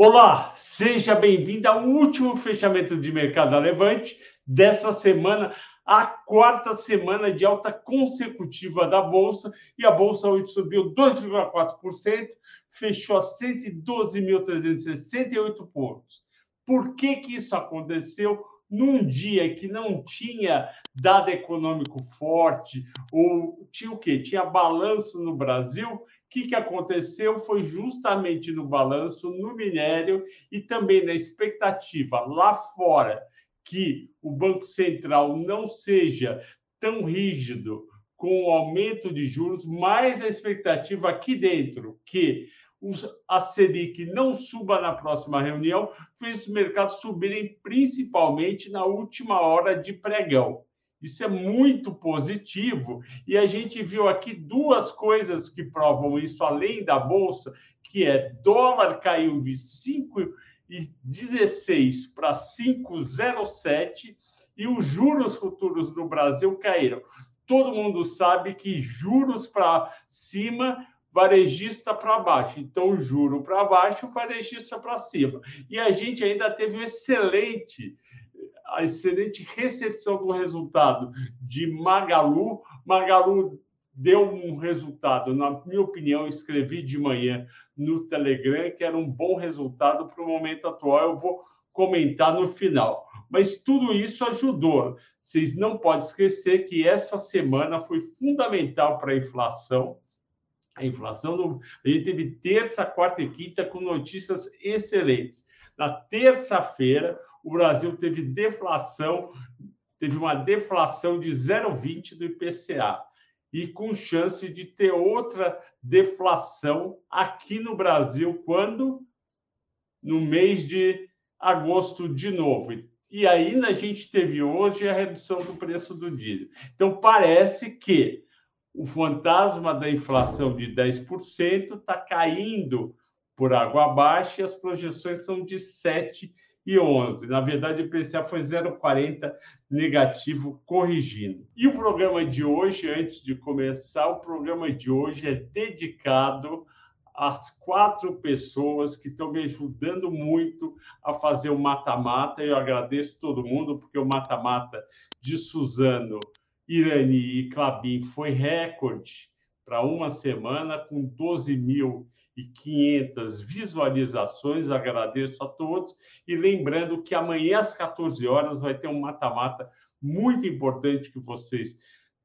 Olá, seja bem-vindo ao último fechamento de mercado da Levante dessa semana, a quarta semana de alta consecutiva da Bolsa, e a Bolsa hoje subiu 2,4%, fechou a 112.368 pontos. Por que, que isso aconteceu? Num dia que não tinha dado econômico forte, ou tinha o quê? Tinha balanço no Brasil que, que aconteceu foi justamente no balanço, no minério e também na expectativa lá fora que o Banco Central não seja tão rígido com o aumento de juros, mais a expectativa aqui dentro que a Selic não suba na próxima reunião, fez os mercados subirem principalmente na última hora de pregão. Isso é muito positivo e a gente viu aqui duas coisas que provam isso além da bolsa, que é dólar caiu de 5,16 para 5,07 e os juros futuros no Brasil caíram. Todo mundo sabe que juros para cima, varejista para baixo. Então, juro para baixo, varejista para cima. E a gente ainda teve um excelente a excelente recepção do resultado de Magalu. Magalu deu um resultado, na minha opinião, escrevi de manhã no Telegram, que era um bom resultado para o momento atual. Eu vou comentar no final. Mas tudo isso ajudou. Vocês não podem esquecer que essa semana foi fundamental para a inflação. A inflação, a gente teve terça, quarta e quinta com notícias excelentes. Na terça-feira, o Brasil teve deflação, teve uma deflação de 0,20 do IPCA e com chance de ter outra deflação aqui no Brasil quando no mês de agosto de novo. E ainda a gente teve hoje a redução do preço do diesel. Então parece que o fantasma da inflação de 10% está caindo por água abaixo e as projeções são de 7 e 11. Na verdade, o IPCA foi 0,40 negativo, corrigindo. E o programa de hoje, antes de começar, o programa de hoje é dedicado às quatro pessoas que estão me ajudando muito a fazer o mata-mata. Eu agradeço todo mundo, porque o mata-mata de Suzano, Irani e Clabin foi recorde para uma semana, com 12 mil e 500 visualizações. Agradeço a todos e lembrando que amanhã às 14 horas vai ter um mata-mata muito importante que vocês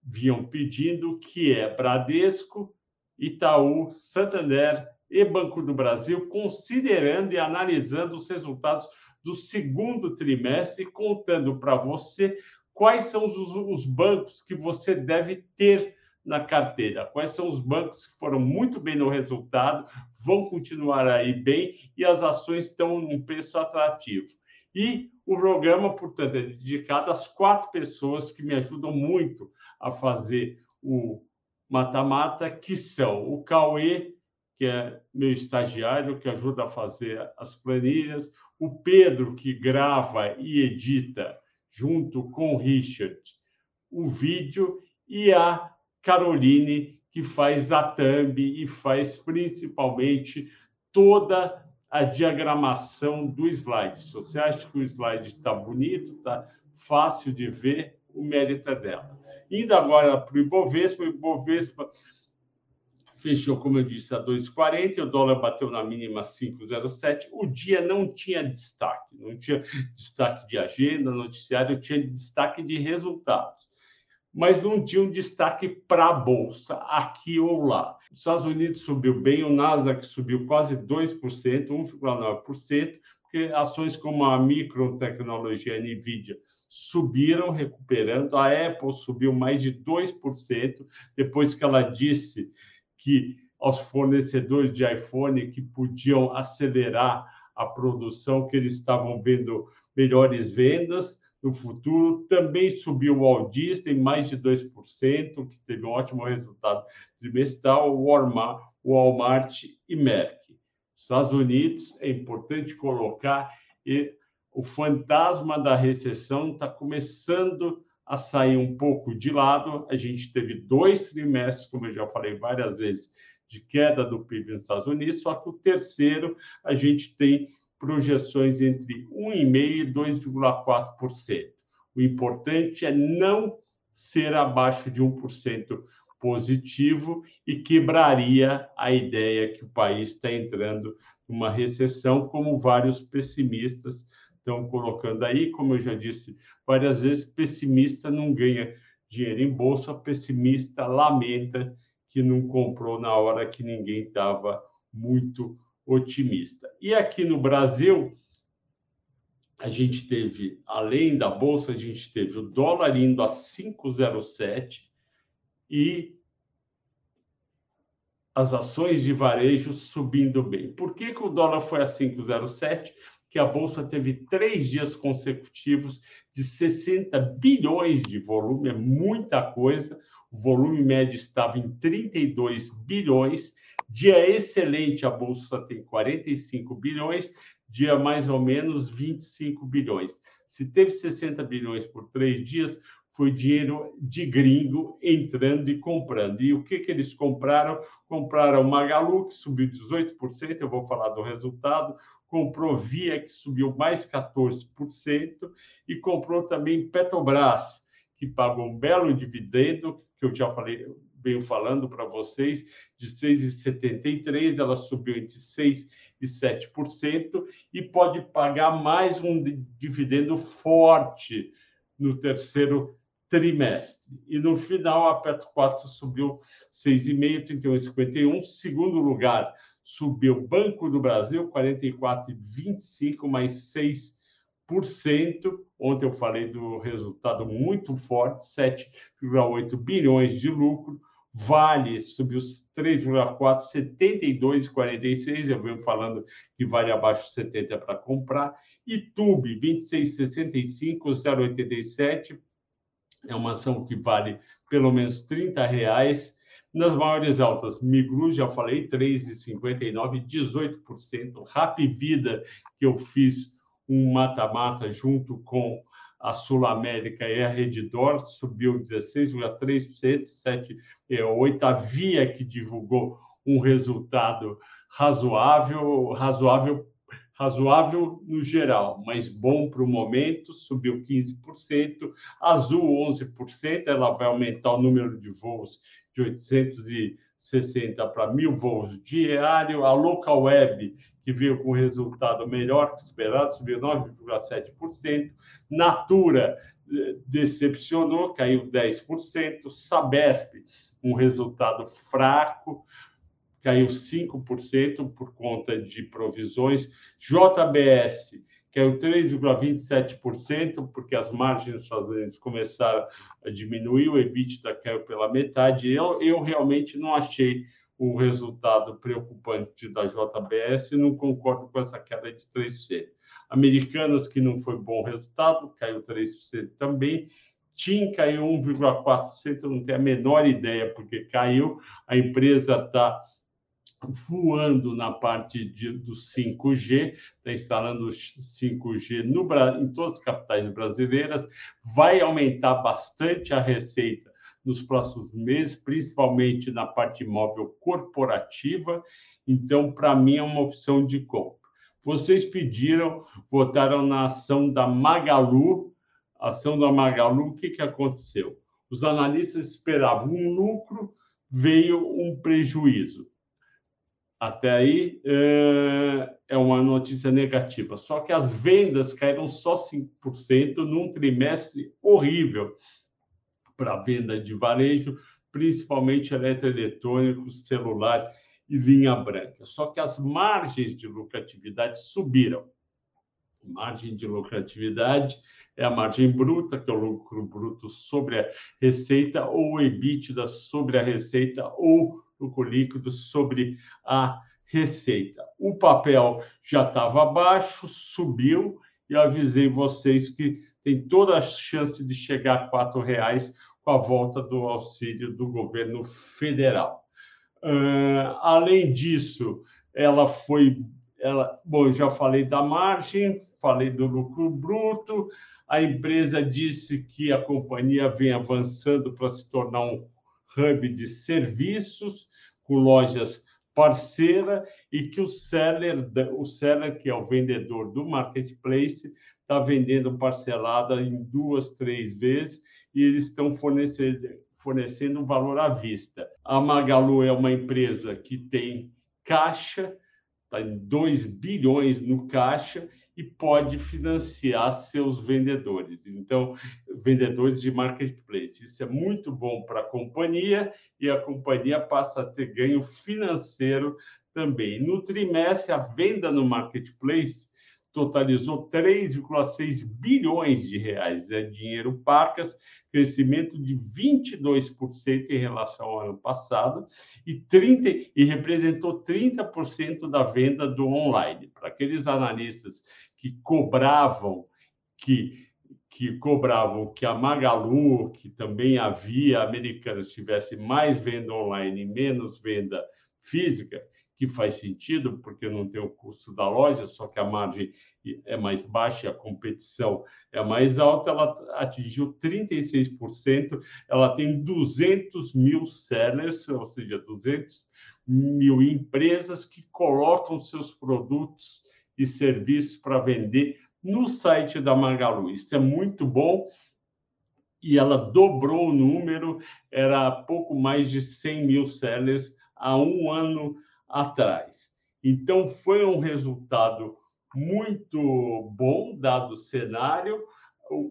vinham pedindo, que é Bradesco, Itaú, Santander e Banco do Brasil, considerando e analisando os resultados do segundo trimestre, contando para você quais são os, os bancos que você deve ter na carteira? Quais são os bancos que foram muito bem no resultado, vão continuar aí bem e as ações estão num preço atrativo? E o programa, portanto, é dedicado às quatro pessoas que me ajudam muito a fazer o mata-mata, que são o Cauê, que é meu estagiário, que ajuda a fazer as planilhas, o Pedro, que grava e edita junto com o Richard o vídeo, e a Caroline, que faz a thumb e faz principalmente toda a diagramação do slide. Se você acha que o slide está bonito, está fácil de ver, o mérito é dela. Indo agora para o Ibovespa, o Ibovespa fechou, como eu disse, a 2,40, o dólar bateu na mínima 5,07. O dia não tinha destaque, não tinha destaque de agenda, noticiário, tinha destaque de resultados mas não tinha um destaque para a Bolsa, aqui ou lá. Os Estados Unidos subiu bem, o Nasdaq subiu quase 2%, 1,9%, porque ações como a Micron Tecnologia, a NVIDIA, subiram, recuperando. A Apple subiu mais de 2%, depois que ela disse que aos fornecedores de iPhone que podiam acelerar a produção, que eles estavam vendo melhores vendas no futuro. Também subiu o Walt Disney, mais de 2%, que teve um ótimo resultado trimestral, Walmart, Walmart e Merck. Estados Unidos, é importante colocar, e o fantasma da recessão está começando a sair um pouco de lado. A gente teve dois trimestres, como eu já falei várias vezes, de queda do PIB nos Estados Unidos, só que o terceiro a gente tem projeções entre 1,5% e 2,4%. O importante é não ser abaixo de 1% positivo e quebraria a ideia que o país está entrando numa recessão, como vários pessimistas estão colocando aí. Como eu já disse várias vezes, pessimista não ganha dinheiro em bolsa, pessimista lamenta que não comprou na hora que ninguém estava muito otimista. E aqui no Brasil, a gente teve, além da bolsa, a gente teve o dólar indo a 5,07 e as ações de varejo subindo bem. Por que, que o dólar foi a 5,07? Que a bolsa teve três dias consecutivos de 60 bilhões de volume, é muita coisa. O volume médio estava em 32 bilhões. Dia excelente, a bolsa tem 45 bilhões dia mais ou menos 25 bilhões. Se teve 60 bilhões por três dias, foi dinheiro de gringo entrando e comprando. E o que, que eles compraram? Compraram Magalu, que subiu 18%, eu vou falar do resultado, comprou Via, que subiu mais 14%, e comprou também Petrobras, que pagou um belo dividendo, que eu já falei, venho falando para vocês, de 6,73, ela subiu entre 6% e 7%, e pode pagar mais um dividendo forte no terceiro trimestre. E no final, a Petro 4 subiu 6,5%, 31,51%. Segundo lugar, subiu Banco do Brasil, 44,25%, mais 6%. Ontem eu falei do resultado muito forte, 7,8 bilhões de lucro. Vale subiu 3,4, 72,46. Eu venho falando que vale abaixo de 70 para comprar. E Tube, 26,65, 0,87. É uma ação que vale pelo menos 30 reais. Nas maiores altas, Migru, já falei, 3,59, 18%. Rap Vida, que eu fiz um mata-mata junto com a Sul América e a Redditor subiu 16,3%, 7,8%. A Via, que divulgou um resultado razoável, razoável, razoável no geral, mas bom para o momento, subiu 15%. Azul, 11%, ela vai aumentar o número de voos de 860 para mil voos diário. A Local Web, que veio com resultado melhor que esperado, subiu 9,7%. Natura eh, decepcionou, caiu 10%. Sabesp, um resultado fraco, caiu 5% por conta de provisões. JBS caiu 3,27%, porque as margens dos Estados Unidos começaram a diminuir, o EBITDA caiu pela metade. Eu, eu realmente não achei o resultado preocupante da JBS não concordo com essa queda de 3%. Americanas, que não foi bom resultado, caiu 3% também. TIM caiu 1,4%, eu não tenho a menor ideia porque caiu. A empresa está voando na parte de, do 5G, está instalando 5G no, em todas as capitais brasileiras, vai aumentar bastante a receita nos próximos meses, principalmente na parte móvel corporativa. Então, para mim, é uma opção de compra. Vocês pediram, votaram na ação da Magalu. Ação da Magalu, o que, que aconteceu? Os analistas esperavam um lucro, veio um prejuízo. Até aí é, é uma notícia negativa. Só que as vendas caíram só 5% num trimestre horrível para venda de varejo, principalmente eletroeletrônicos, celular e linha branca. Só que as margens de lucratividade subiram. Margem de lucratividade é a margem bruta, que é o lucro bruto sobre a receita, ou o EBITDA sobre a receita, ou lucro líquido sobre a receita. O papel já estava baixo, subiu, e avisei vocês que tem toda a chance de chegar a R$ reais com a volta do auxílio do governo federal. Uh, além disso, ela foi, ela, bom, já falei da margem, falei do lucro bruto. A empresa disse que a companhia vem avançando para se tornar um hub de serviços, com lojas parceira e que o seller, o seller que é o vendedor do marketplace, está vendendo parcelada em duas, três vezes e eles estão fornecendo, fornecendo valor à vista. A Magalu é uma empresa que tem caixa, está em 2 bilhões no caixa e pode financiar seus vendedores. Então, vendedores de marketplace. Isso é muito bom para a companhia e a companhia passa a ter ganho financeiro também. No trimestre, a venda no marketplace totalizou 3,6 bilhões de reais. É dinheiro pacas, crescimento de 22% em relação ao ano passado e 30 e representou 30% da venda do online. Para aqueles analistas que cobravam que que cobravam que a Magalu, que também havia americanas, tivesse mais venda online e menos venda física, que faz sentido, porque não tem o custo da loja, só que a margem é mais baixa e a competição é mais alta, ela atingiu 36%, ela tem 200 mil sellers, ou seja, 200 mil empresas que colocam seus produtos e serviços para vender no site da Magalu. Isso é muito bom e ela dobrou o número, era pouco mais de 100 mil sellers há um ano atrás. Então, foi um resultado muito bom, dado o cenário.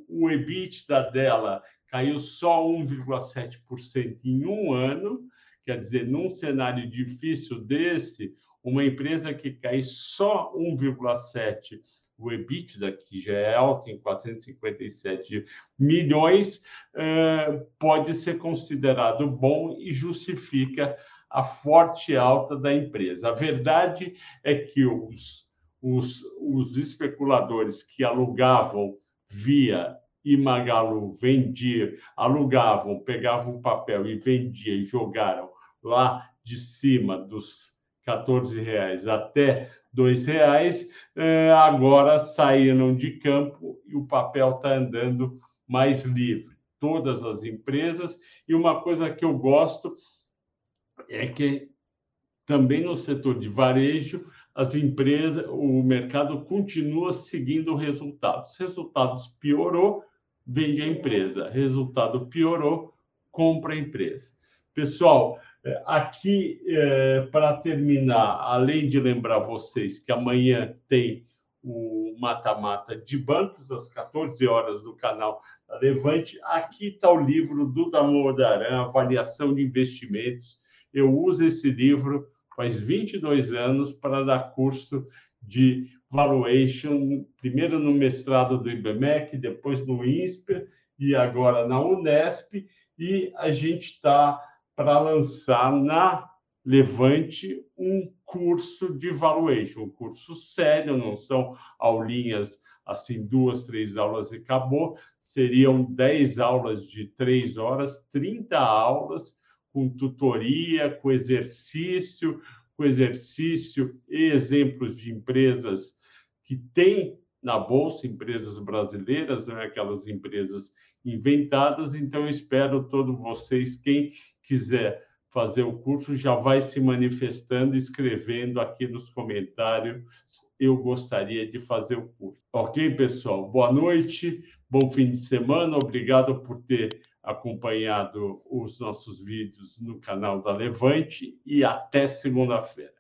O, EBITDA dela caiu só 1,7% em um ano, quer dizer, num cenário difícil desse, uma empresa que cai só 1,7% o EBITDA, que já é alto em 457 milhões, eh, pode ser considerado bom e justifica a forte alta da empresa. A verdade é que os, os, os especuladores que alugavam via Imagalu, vendiam, alugavam, pegavam o papel e vendiam e jogaram lá de cima dos 14 reais até dois reais, eh, agora saíram de campo e o papel está andando mais livre. Todas as empresas. E uma coisa que eu gosto é que também no setor de varejo, as empresas, o mercado continua seguindo resultados. Resultados piorou, vende a empresa. Resultado piorou, compra a empresa. Pessoal, é, aqui é, para terminar, além de lembrar vocês que amanhã tem o mata-mata de bancos às 14 horas do canal Levante, aqui está o livro do Damodaran, Avaliação de Investimentos eu uso esse livro faz 22 anos para dar curso de valuation, primeiro no mestrado do IBMEC, depois no INSPER e agora na Unesp, e a gente está para lançar na Levante um curso de valuation, um curso sério, não são aulinhas assim, duas, três aulas e acabou, seriam 10 aulas de três horas, 30 aulas com tutoria, com exercício, com exercício e exemplos de empresas que têm na bolsa, empresas brasileiras, não é aquelas empresas inventadas. Então, espero todos vocês, quem quiser fazer o curso, já vai se manifestando, escrevendo aqui nos comentários. Eu gostaria de fazer o curso. Ok, pessoal? Boa noite, bom fim de semana. Obrigado por ter acompanhado os nossos vídeos no canal da Levante e até segunda-feira.